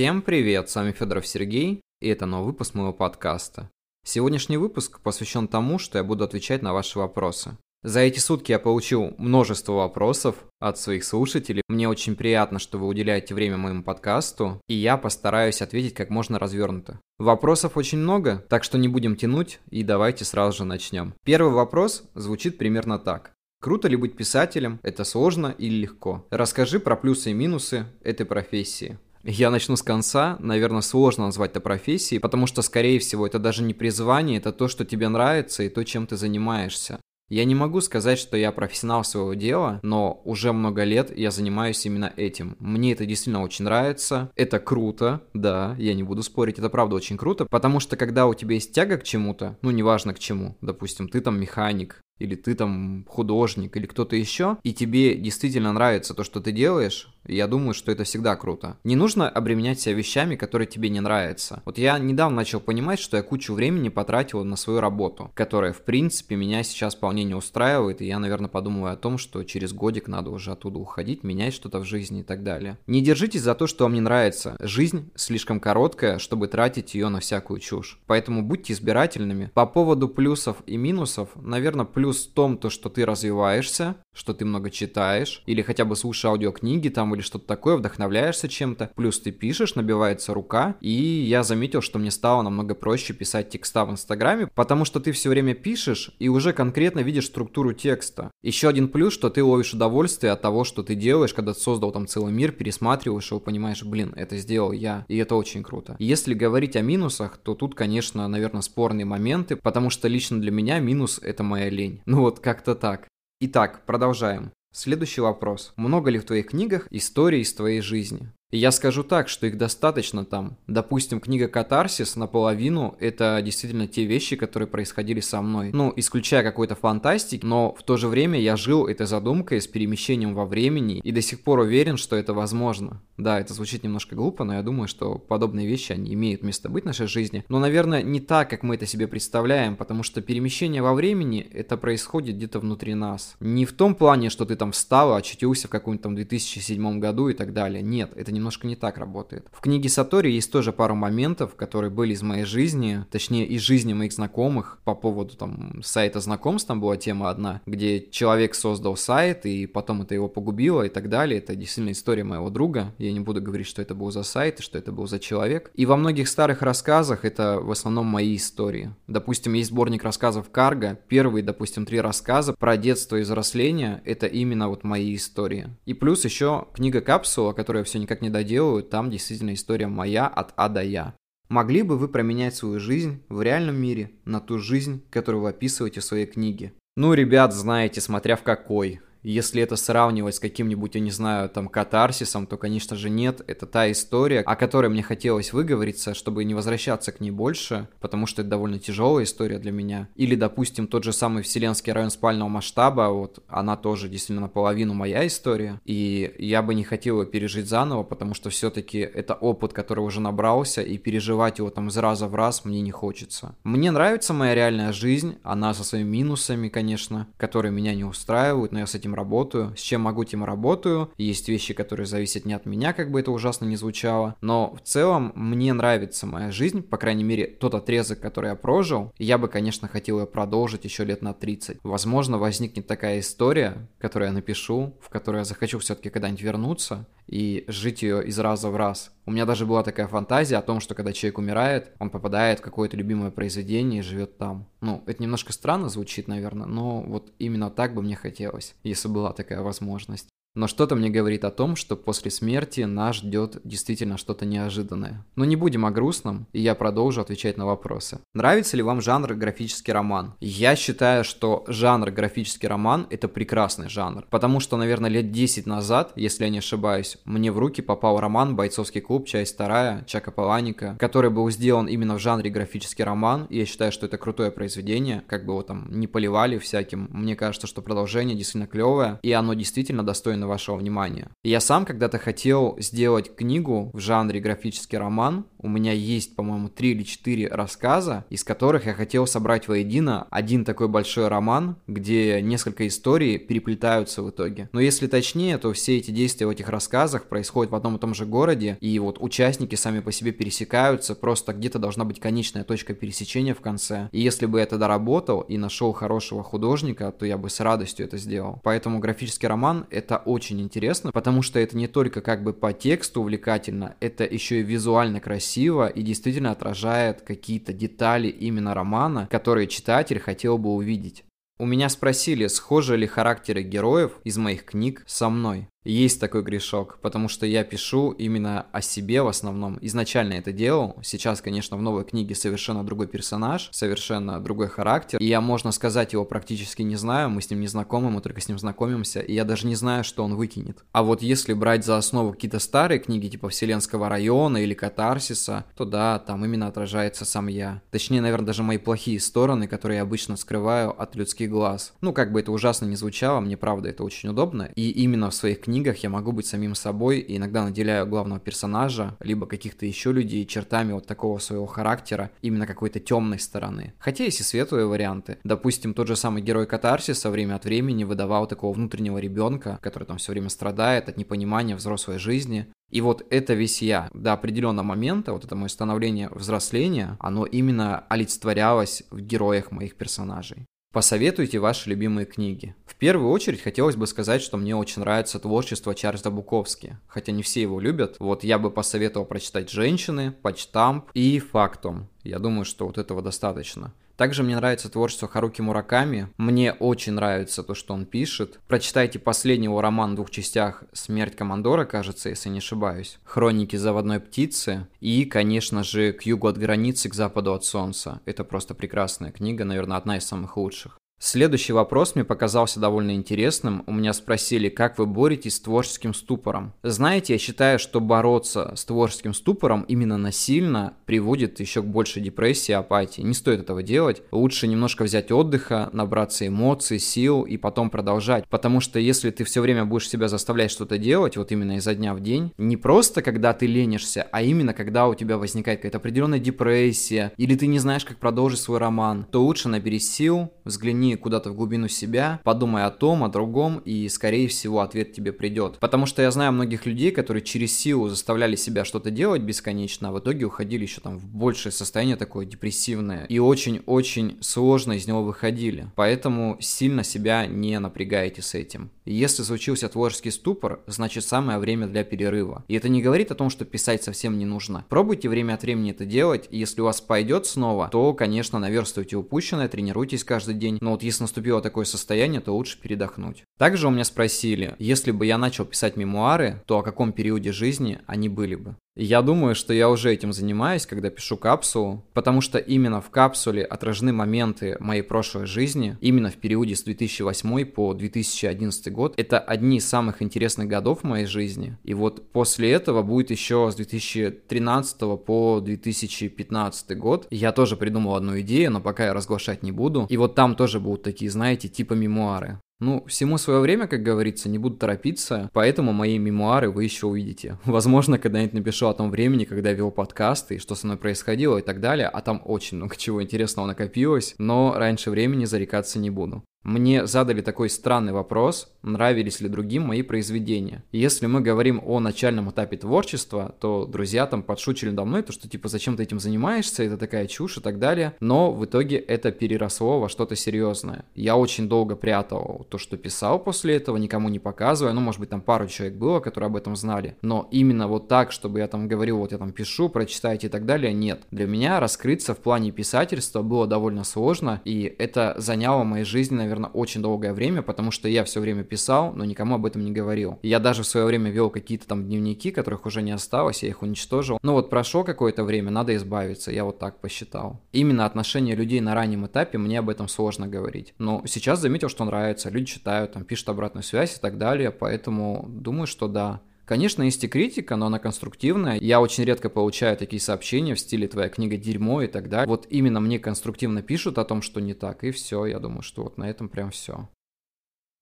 Всем привет, с вами Федоров Сергей, и это новый выпуск моего подкаста. Сегодняшний выпуск посвящен тому, что я буду отвечать на ваши вопросы. За эти сутки я получил множество вопросов от своих слушателей. Мне очень приятно, что вы уделяете время моему подкасту, и я постараюсь ответить как можно развернуто. Вопросов очень много, так что не будем тянуть, и давайте сразу же начнем. Первый вопрос звучит примерно так. Круто ли быть писателем? Это сложно или легко? Расскажи про плюсы и минусы этой профессии. Я начну с конца. Наверное, сложно назвать это профессией, потому что, скорее всего, это даже не призвание, это то, что тебе нравится и то, чем ты занимаешься. Я не могу сказать, что я профессионал своего дела, но уже много лет я занимаюсь именно этим. Мне это действительно очень нравится. Это круто, да, я не буду спорить, это правда очень круто, потому что когда у тебя есть тяга к чему-то, ну неважно к чему, допустим, ты там механик, или ты там художник, или кто-то еще, и тебе действительно нравится то, что ты делаешь, я думаю, что это всегда круто. Не нужно обременять себя вещами, которые тебе не нравятся. Вот я недавно начал понимать, что я кучу времени потратил на свою работу, которая, в принципе, меня сейчас вполне не устраивает, и я, наверное, подумываю о том, что через годик надо уже оттуда уходить, менять что-то в жизни и так далее. Не держитесь за то, что вам не нравится. Жизнь слишком короткая, чтобы тратить ее на всякую чушь. Поэтому будьте избирательными. По поводу плюсов и минусов, наверное, плюс в том, то, что ты развиваешься, что ты много читаешь, или хотя бы слушаешь аудиокниги там или что-то такое, вдохновляешься чем-то, плюс ты пишешь, набивается рука, и я заметил, что мне стало намного проще писать текста в Инстаграме, потому что ты все время пишешь и уже конкретно видишь структуру текста. Еще один плюс, что ты ловишь удовольствие от того, что ты делаешь, когда ты создал там целый мир, пересматриваешь его, понимаешь, блин, это сделал я, и это очень круто. Если говорить о минусах, то тут, конечно, наверное, спорные моменты, потому что лично для меня минус это моя лень. Ну вот как-то так. Итак, продолжаем. Следующий вопрос. Много ли в твоих книгах историй из твоей жизни? И я скажу так, что их достаточно там. Допустим, книга «Катарсис» наполовину — это действительно те вещи, которые происходили со мной. Ну, исключая какой-то фантастики, но в то же время я жил этой задумкой с перемещением во времени и до сих пор уверен, что это возможно. Да, это звучит немножко глупо, но я думаю, что подобные вещи, они имеют место быть в нашей жизни. Но, наверное, не так, как мы это себе представляем, потому что перемещение во времени — это происходит где-то внутри нас. Не в том плане, что ты там встал, очутился в каком-то там 2007 году и так далее. Нет, это не немножко не так работает. В книге Сатори есть тоже пару моментов, которые были из моей жизни, точнее из жизни моих знакомых по поводу там сайта знакомств, там была тема одна, где человек создал сайт и потом это его погубило и так далее. Это действительно история моего друга. Я не буду говорить, что это был за сайт и что это был за человек. И во многих старых рассказах это в основном мои истории. Допустим, есть сборник рассказов Карга. Первые, допустим, три рассказа про детство и взросление — это именно вот мои истории. И плюс еще книга Капсула, которую я все никак не доделаю, там действительно история моя от А до Я. Могли бы вы променять свою жизнь в реальном мире на ту жизнь, которую вы описываете в своей книге? Ну, ребят, знаете, смотря в какой. Если это сравнивать с каким-нибудь, я не знаю, там, катарсисом, то, конечно же, нет. Это та история, о которой мне хотелось выговориться, чтобы не возвращаться к ней больше, потому что это довольно тяжелая история для меня. Или, допустим, тот же самый Вселенский район спального масштаба, вот она тоже действительно наполовину моя история, и я бы не хотел ее пережить заново, потому что все-таки это опыт, который уже набрался, и переживать его там из раза в раз мне не хочется. Мне нравится моя реальная жизнь, она со своими минусами, конечно, которые меня не устраивают, но я с этим этим работаю, с чем могу, тем работаю. Есть вещи, которые зависят не от меня, как бы это ужасно не звучало. Но в целом мне нравится моя жизнь, по крайней мере, тот отрезок, который я прожил. я бы, конечно, хотел ее продолжить еще лет на 30. Возможно, возникнет такая история, которую я напишу, в которую я захочу все-таки когда-нибудь вернуться и жить ее из раза в раз. У меня даже была такая фантазия о том, что когда человек умирает, он попадает в какое-то любимое произведение и живет там. Ну, это немножко странно звучит, наверное, но вот именно так бы мне хотелось, если была такая возможность. Но что-то мне говорит о том, что после смерти нас ждет действительно что-то неожиданное. Но не будем о грустном, и я продолжу отвечать на вопросы. Нравится ли вам жанр графический роман? Я считаю, что жанр графический роман – это прекрасный жанр. Потому что, наверное, лет 10 назад, если я не ошибаюсь, мне в руки попал роман «Бойцовский клуб. Часть вторая» Чака Паланика, который был сделан именно в жанре графический роман, и я считаю, что это крутое произведение, как бы его там не поливали всяким. Мне кажется, что продолжение действительно клевое, и оно действительно достойно достойны вашего внимания. Я сам когда-то хотел сделать книгу в жанре графический роман. У меня есть, по-моему, три или четыре рассказа, из которых я хотел собрать воедино один такой большой роман, где несколько историй переплетаются в итоге. Но если точнее, то все эти действия в этих рассказах происходят в одном и том же городе, и вот участники сами по себе пересекаются, просто где-то должна быть конечная точка пересечения в конце. И если бы это доработал и нашел хорошего художника, то я бы с радостью это сделал. Поэтому графический роман это очень интересно, потому что это не только как бы по тексту увлекательно, это еще и визуально красиво и действительно отражает какие-то детали именно романа, которые читатель хотел бы увидеть. У меня спросили, схожи ли характеры героев из моих книг со мной. Есть такой грешок, потому что я пишу именно о себе в основном. Изначально это делал. Сейчас, конечно, в новой книге совершенно другой персонаж, совершенно другой характер. И я, можно сказать, его практически не знаю. Мы с ним не знакомы, мы только с ним знакомимся. И я даже не знаю, что он выкинет. А вот если брать за основу какие-то старые книги, типа Вселенского района или Катарсиса, то да, там именно отражается сам я. Точнее, наверное, даже мои плохие стороны, которые я обычно скрываю от людских глаз. Ну, как бы это ужасно не звучало, мне правда это очень удобно. И именно в своих книгах книгах я могу быть самим собой и иногда наделяю главного персонажа, либо каких-то еще людей чертами вот такого своего характера, именно какой-то темной стороны. Хотя есть и светлые варианты. Допустим, тот же самый герой Катарсиса время от времени выдавал такого внутреннего ребенка, который там все время страдает от непонимания взрослой жизни, и вот это весь я до определенного момента, вот это мое становление взросления, оно именно олицетворялось в героях моих персонажей. Посоветуйте ваши любимые книги. В первую очередь хотелось бы сказать, что мне очень нравится творчество Чарльза Буковски, хотя не все его любят. Вот я бы посоветовал прочитать «Женщины», «Почтамп» и «Фактум». Я думаю, что вот этого достаточно. Также мне нравится творчество Харуки Мураками. Мне очень нравится то, что он пишет. Прочитайте последний его роман в двух частях «Смерть командора», кажется, если не ошибаюсь. «Хроники заводной птицы». И, конечно же, «К югу от границы, к западу от солнца». Это просто прекрасная книга, наверное, одна из самых лучших. Следующий вопрос мне показался довольно интересным. У меня спросили, как вы боретесь с творческим ступором. Знаете, я считаю, что бороться с творческим ступором именно насильно приводит еще к большей депрессии, апатии. Не стоит этого делать. Лучше немножко взять отдыха, набраться эмоций, сил и потом продолжать. Потому что если ты все время будешь себя заставлять что-то делать, вот именно изо дня в день, не просто когда ты ленишься, а именно когда у тебя возникает какая-то определенная депрессия, или ты не знаешь, как продолжить свой роман, то лучше наберись сил, взгляни куда-то в глубину себя, подумай о том, о другом, и, скорее всего, ответ тебе придет. Потому что я знаю многих людей, которые через силу заставляли себя что-то делать бесконечно, а в итоге уходили еще там в большее состояние такое депрессивное, и очень-очень сложно из него выходили. Поэтому сильно себя не напрягайте с этим. Если случился творческий ступор, значит самое время для перерыва. И это не говорит о том, что писать совсем не нужно. Пробуйте время от времени это делать, и если у вас пойдет снова, то, конечно, наверстывайте упущенное, тренируйтесь каждый день, но вот если наступило такое состояние, то лучше передохнуть. Также у меня спросили, если бы я начал писать мемуары, то о каком периоде жизни они были бы. Я думаю, что я уже этим занимаюсь, когда пишу капсулу, потому что именно в капсуле отражены моменты моей прошлой жизни, именно в периоде с 2008 по 2011 год. Это одни из самых интересных годов в моей жизни. И вот после этого будет еще с 2013 по 2015 год. Я тоже придумал одну идею, но пока я разглашать не буду. И вот там тоже будут такие, знаете, типа мемуары. Ну, всему свое время, как говорится, не буду торопиться, поэтому мои мемуары вы еще увидите. Возможно, когда-нибудь напишу о том времени, когда я вел подкасты, и что со мной происходило и так далее, а там очень много чего интересного накопилось, но раньше времени зарекаться не буду. Мне задали такой странный вопрос, нравились ли другим мои произведения. если мы говорим о начальном этапе творчества, то друзья там подшучили надо мной, то что типа зачем ты этим занимаешься, это такая чушь и так далее. Но в итоге это переросло во что-то серьезное. Я очень долго прятал то, что писал после этого, никому не показывая. Ну, может быть, там пару человек было, которые об этом знали. Но именно вот так, чтобы я там говорил, вот я там пишу, прочитайте и так далее, нет. Для меня раскрыться в плане писательства было довольно сложно, и это заняло моей жизни, наверное, наверное, очень долгое время, потому что я все время писал, но никому об этом не говорил. Я даже в свое время вел какие-то там дневники, которых уже не осталось, я их уничтожил. Но вот прошло какое-то время, надо избавиться, я вот так посчитал. Именно отношение людей на раннем этапе мне об этом сложно говорить. Но сейчас заметил, что нравится, люди читают, там пишут обратную связь и так далее, поэтому думаю, что да. Конечно, есть и критика, но она конструктивная. Я очень редко получаю такие сообщения в стиле «твоя книга дерьмо» и так далее. Вот именно мне конструктивно пишут о том, что не так, и все. Я думаю, что вот на этом прям все.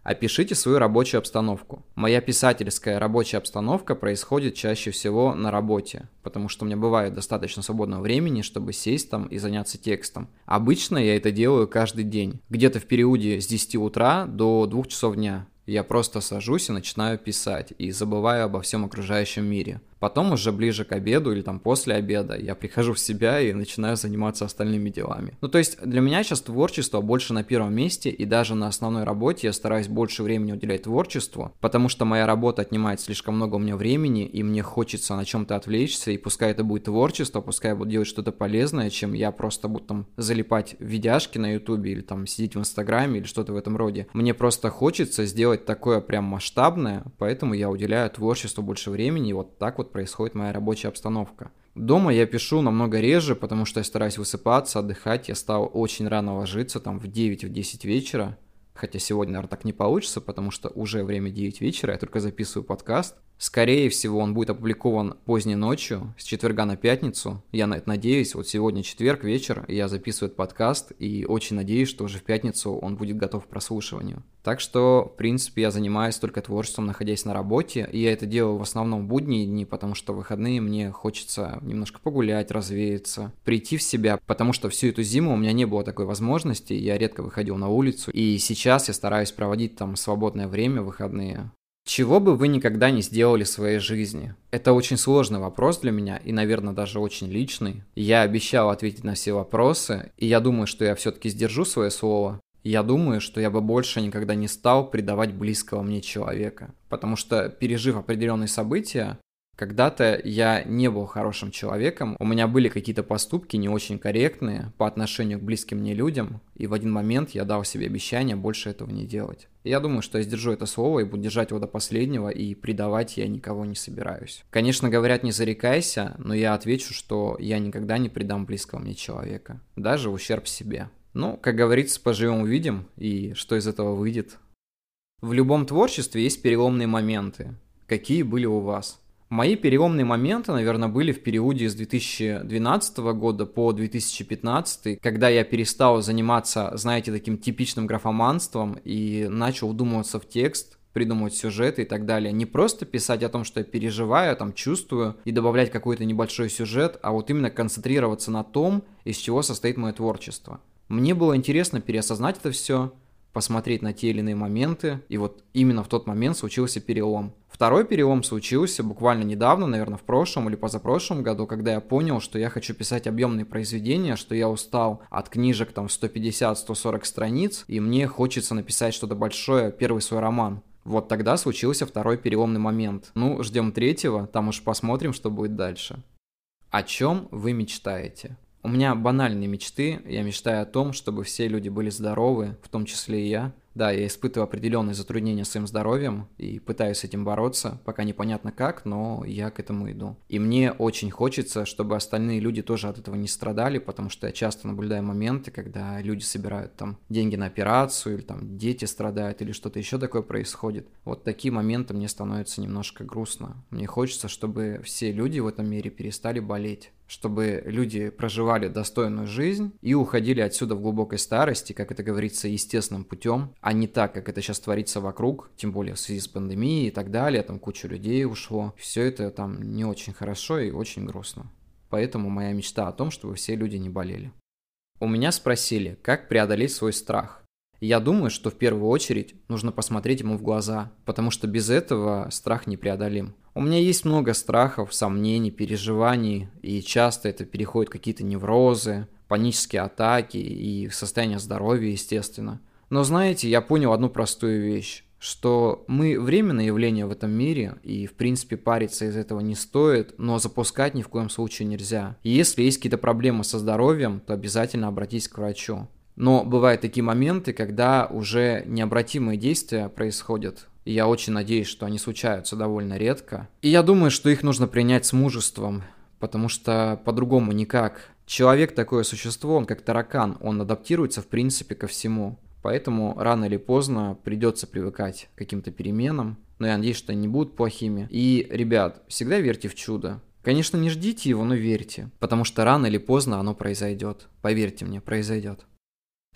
Опишите свою рабочую обстановку. Моя писательская рабочая обстановка происходит чаще всего на работе, потому что у меня бывает достаточно свободного времени, чтобы сесть там и заняться текстом. Обычно я это делаю каждый день, где-то в периоде с 10 утра до 2 часов дня. Я просто сажусь и начинаю писать, и забываю обо всем окружающем мире. Потом уже ближе к обеду или там после обеда я прихожу в себя и начинаю заниматься остальными делами. Ну то есть для меня сейчас творчество больше на первом месте и даже на основной работе я стараюсь больше времени уделять творчеству, потому что моя работа отнимает слишком много у меня времени и мне хочется на чем-то отвлечься и пускай это будет творчество, пускай я буду делать что-то полезное, чем я просто буду там залипать видяшки на ютубе или там сидеть в инстаграме или что-то в этом роде. Мне просто хочется сделать такое прям масштабное, поэтому я уделяю творчеству больше времени и вот так вот происходит моя рабочая обстановка. Дома я пишу намного реже, потому что я стараюсь высыпаться, отдыхать. Я стал очень рано ложиться, там в 9-10 вечера. Хотя сегодня, наверное, так не получится, потому что уже время 9 вечера, я только записываю подкаст. Скорее всего, он будет опубликован поздней ночью, с четверга на пятницу. Я на это надеюсь. Вот сегодня четверг вечер, я записываю этот подкаст, и очень надеюсь, что уже в пятницу он будет готов к прослушиванию. Так что, в принципе, я занимаюсь только творчеством, находясь на работе, и я это делаю в основном в будние дни, потому что в выходные мне хочется немножко погулять, развеяться, прийти в себя, потому что всю эту зиму у меня не было такой возможности, я редко выходил на улицу, и сейчас я стараюсь проводить там свободное время, выходные, чего бы вы никогда не сделали в своей жизни? Это очень сложный вопрос для меня и, наверное, даже очень личный. Я обещал ответить на все вопросы, и я думаю, что я все-таки сдержу свое слово. Я думаю, что я бы больше никогда не стал предавать близкого мне человека. Потому что, пережив определенные события, когда-то я не был хорошим человеком, у меня были какие-то поступки не очень корректные по отношению к близким мне людям, и в один момент я дал себе обещание больше этого не делать. Я думаю, что я сдержу это слово и буду держать его до последнего, и предавать я никого не собираюсь. Конечно, говорят, не зарекайся, но я отвечу, что я никогда не предам близкого мне человека, даже в ущерб себе. Ну, как говорится, поживем увидим, и что из этого выйдет. В любом творчестве есть переломные моменты. Какие были у вас? Мои переломные моменты, наверное, были в периоде с 2012 года по 2015, когда я перестал заниматься, знаете, таким типичным графоманством и начал вдумываться в текст, придумывать сюжеты и так далее. Не просто писать о том, что я переживаю, там чувствую, и добавлять какой-то небольшой сюжет, а вот именно концентрироваться на том, из чего состоит мое творчество. Мне было интересно переосознать это все, посмотреть на те или иные моменты, и вот именно в тот момент случился перелом. Второй перелом случился буквально недавно, наверное, в прошлом или позапрошлом году, когда я понял, что я хочу писать объемные произведения, что я устал от книжек там 150-140 страниц, и мне хочется написать что-то большое, первый свой роман. Вот тогда случился второй переломный момент. Ну, ждем третьего, там уж посмотрим, что будет дальше. О чем вы мечтаете? У меня банальные мечты. Я мечтаю о том, чтобы все люди были здоровы, в том числе и я. Да, я испытываю определенные затруднения с своим здоровьем и пытаюсь с этим бороться, пока непонятно как, но я к этому иду. И мне очень хочется, чтобы остальные люди тоже от этого не страдали, потому что я часто наблюдаю моменты, когда люди собирают там деньги на операцию, или там дети страдают, или что-то еще такое происходит. Вот такие моменты мне становятся немножко грустно. Мне хочется, чтобы все люди в этом мире перестали болеть чтобы люди проживали достойную жизнь и уходили отсюда в глубокой старости, как это говорится, естественным путем, а не так, как это сейчас творится вокруг, тем более в связи с пандемией и так далее, там куча людей ушло. Все это там не очень хорошо и очень грустно. Поэтому моя мечта о том, чтобы все люди не болели. У меня спросили, как преодолеть свой страх. Я думаю, что в первую очередь нужно посмотреть ему в глаза, потому что без этого страх непреодолим. У меня есть много страхов, сомнений, переживаний, и часто это переходит какие-то неврозы, панические атаки и состояние здоровья, естественно. Но знаете, я понял одну простую вещь что мы временное явление в этом мире, и в принципе париться из этого не стоит, но запускать ни в коем случае нельзя. И если есть какие-то проблемы со здоровьем, то обязательно обратись к врачу. Но бывают такие моменты, когда уже необратимые действия происходят. И я очень надеюсь, что они случаются довольно редко. И я думаю, что их нужно принять с мужеством, потому что по-другому никак. Человек такое существо, он как таракан, он адаптируется в принципе ко всему. Поэтому рано или поздно придется привыкать к каким-то переменам. Но я надеюсь, что они не будут плохими. И, ребят, всегда верьте в чудо. Конечно, не ждите его, но верьте. Потому что рано или поздно оно произойдет. Поверьте мне, произойдет.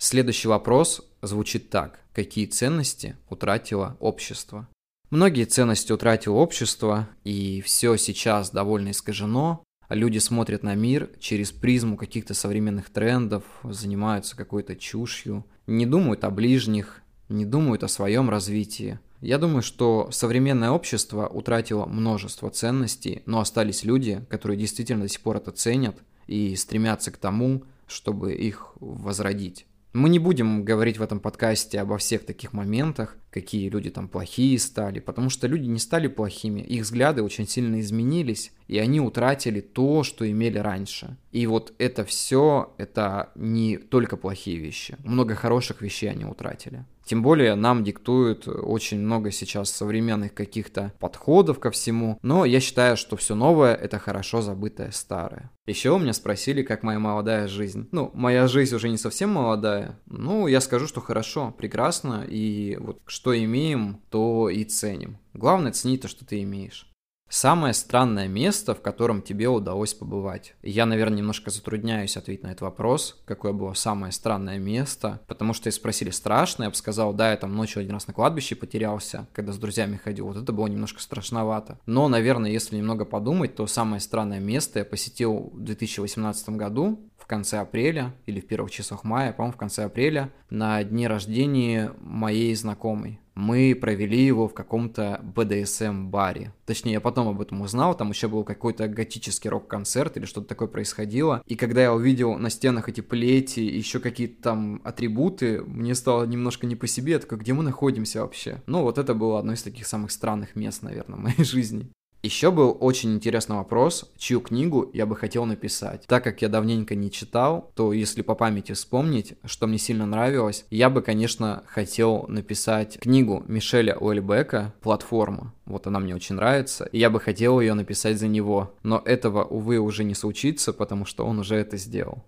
Следующий вопрос звучит так. Какие ценности утратило общество? Многие ценности утратило общество, и все сейчас довольно искажено. Люди смотрят на мир через призму каких-то современных трендов, занимаются какой-то чушью, не думают о ближних, не думают о своем развитии. Я думаю, что современное общество утратило множество ценностей, но остались люди, которые действительно до сих пор это ценят и стремятся к тому, чтобы их возродить. Мы не будем говорить в этом подкасте обо всех таких моментах, какие люди там плохие стали, потому что люди не стали плохими, их взгляды очень сильно изменились, и они утратили то, что имели раньше. И вот это все, это не только плохие вещи, много хороших вещей они утратили. Тем более нам диктуют очень много сейчас современных каких-то подходов ко всему, но я считаю, что все новое – это хорошо забытое старое. Еще у меня спросили, как моя молодая жизнь. Ну, моя жизнь уже не совсем молодая. Ну, я скажу, что хорошо, прекрасно, и вот что имеем, то и ценим. Главное ценить то, что ты имеешь. Самое странное место, в котором тебе удалось побывать. Я, наверное, немножко затрудняюсь ответить на этот вопрос, какое было самое странное место, потому что и спросили страшно, я бы сказал, да, я там ночью один раз на кладбище потерялся, когда с друзьями ходил, вот это было немножко страшновато. Но, наверное, если немного подумать, то самое странное место я посетил в 2018 году, в конце апреля или в первых часах мая, по-моему, в конце апреля, на дне рождения моей знакомой. Мы провели его в каком-то BDSM-баре. Точнее, я потом об этом узнал, там еще был какой-то готический рок-концерт или что-то такое происходило. И когда я увидел на стенах эти плети еще какие-то там атрибуты, мне стало немножко не по себе, я такой, где мы находимся вообще? Ну, вот это было одно из таких самых странных мест, наверное, в моей жизни. Еще был очень интересный вопрос, чью книгу я бы хотел написать. Так как я давненько не читал, то если по памяти вспомнить, что мне сильно нравилось, я бы, конечно, хотел написать книгу Мишеля Уэльбека «Платформа». Вот она мне очень нравится, и я бы хотел ее написать за него. Но этого, увы, уже не случится, потому что он уже это сделал.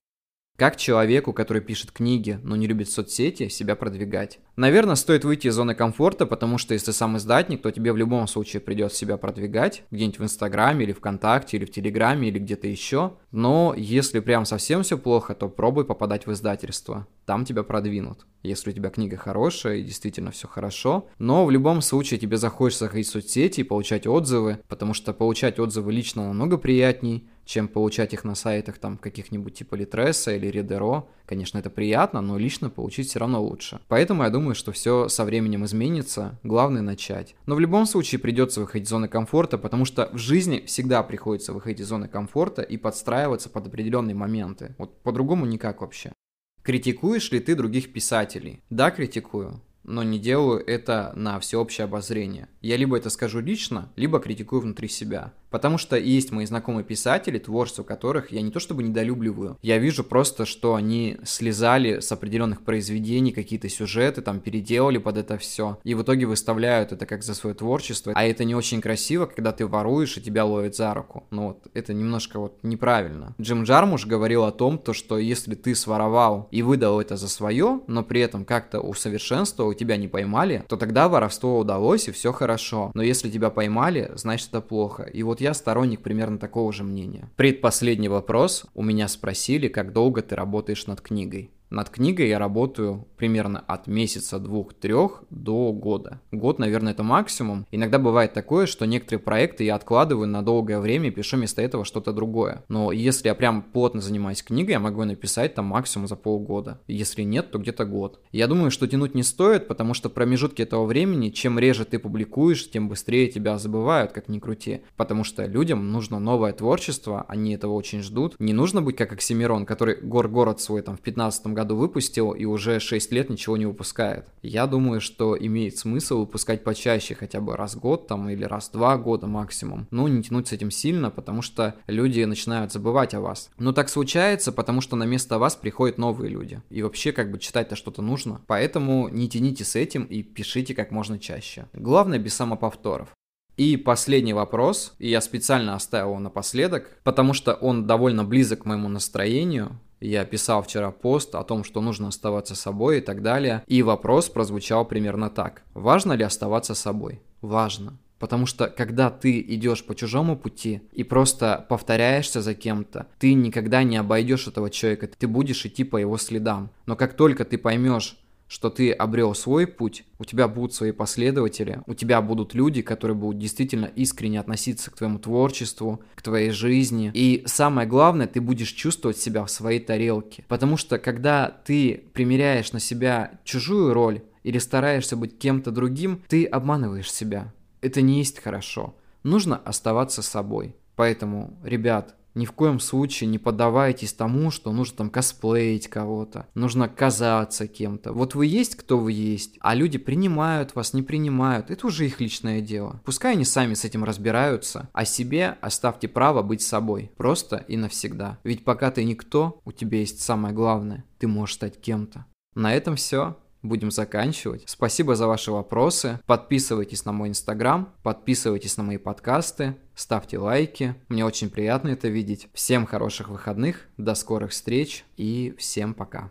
Как человеку, который пишет книги, но не любит соцсети, себя продвигать? Наверное, стоит выйти из зоны комфорта, потому что если сам издатник, то тебе в любом случае придется себя продвигать, где-нибудь в Инстаграме или ВКонтакте, или в Телеграме, или где-то еще. Но если прям совсем все плохо, то пробуй попадать в издательство. Там тебя продвинут. Если у тебя книга хорошая и действительно все хорошо. Но в любом случае тебе захочется ходить в соцсети и получать отзывы, потому что получать отзывы лично намного приятней, чем получать их на сайтах там каких-нибудь типа Литреса или Редеро. Конечно, это приятно, но лично получить все равно лучше. Поэтому я думаю, что все со временем изменится, главное начать. Но в любом случае придется выходить из зоны комфорта, потому что в жизни всегда приходится выходить из зоны комфорта и подстраиваться под определенные моменты. Вот по-другому никак вообще. Критикуешь ли ты других писателей? Да, критикую но не делаю это на всеобщее обозрение. Я либо это скажу лично, либо критикую внутри себя. Потому что есть мои знакомые писатели, творчество которых я не то чтобы недолюбливаю, я вижу просто, что они слезали с определенных произведений какие-то сюжеты, там переделали под это все, и в итоге выставляют это как за свое творчество. А это не очень красиво, когда ты воруешь и тебя ловят за руку. Ну вот, это немножко вот неправильно. Джим Джармуш говорил о том, то, что если ты своровал и выдал это за свое, но при этом как-то усовершенствовал, тебя не поймали, то тогда воровство удалось и все хорошо. Но если тебя поймали, значит это плохо. И вот я сторонник примерно такого же мнения. Предпоследний вопрос. У меня спросили, как долго ты работаешь над книгой. Над книгой я работаю примерно от месяца, двух, трех до года. Год, наверное, это максимум. Иногда бывает такое, что некоторые проекты я откладываю на долгое время и пишу вместо этого что-то другое. Но если я прям плотно занимаюсь книгой, я могу написать там максимум за полгода. Если нет, то где-то год. Я думаю, что тянуть не стоит, потому что промежутки этого времени, чем реже ты публикуешь, тем быстрее тебя забывают, как ни крути. Потому что людям нужно новое творчество, они этого очень ждут. Не нужно быть как Оксимирон, который гор-город свой там в 15 году выпустил и уже 6 лет ничего не выпускает. Я думаю, что имеет смысл выпускать почаще, хотя бы раз в год там или раз в два года максимум. Но не тянуть с этим сильно, потому что люди начинают забывать о вас. Но так случается, потому что на место вас приходят новые люди. И вообще как бы читать-то что-то нужно. Поэтому не тяните с этим и пишите как можно чаще. Главное без самоповторов. И последний вопрос, и я специально оставил его напоследок, потому что он довольно близок к моему настроению. Я писал вчера пост о том, что нужно оставаться собой и так далее. И вопрос прозвучал примерно так. Важно ли оставаться собой? Важно. Потому что когда ты идешь по чужому пути и просто повторяешься за кем-то, ты никогда не обойдешь этого человека, ты будешь идти по его следам. Но как только ты поймешь, что ты обрел свой путь, у тебя будут свои последователи, у тебя будут люди, которые будут действительно искренне относиться к твоему творчеству, к твоей жизни. И самое главное, ты будешь чувствовать себя в своей тарелке. Потому что когда ты примеряешь на себя чужую роль или стараешься быть кем-то другим, ты обманываешь себя. Это не есть хорошо. Нужно оставаться собой. Поэтому, ребят, ни в коем случае не поддавайтесь тому, что нужно там косплеить кого-то, нужно казаться кем-то. Вот вы есть, кто вы есть, а люди принимают вас, не принимают. Это уже их личное дело. Пускай они сами с этим разбираются, а себе оставьте право быть собой. Просто и навсегда. Ведь пока ты никто, у тебя есть самое главное. Ты можешь стать кем-то. На этом все будем заканчивать. Спасибо за ваши вопросы. Подписывайтесь на мой инстаграм, подписывайтесь на мои подкасты, ставьте лайки. Мне очень приятно это видеть. Всем хороших выходных, до скорых встреч и всем пока.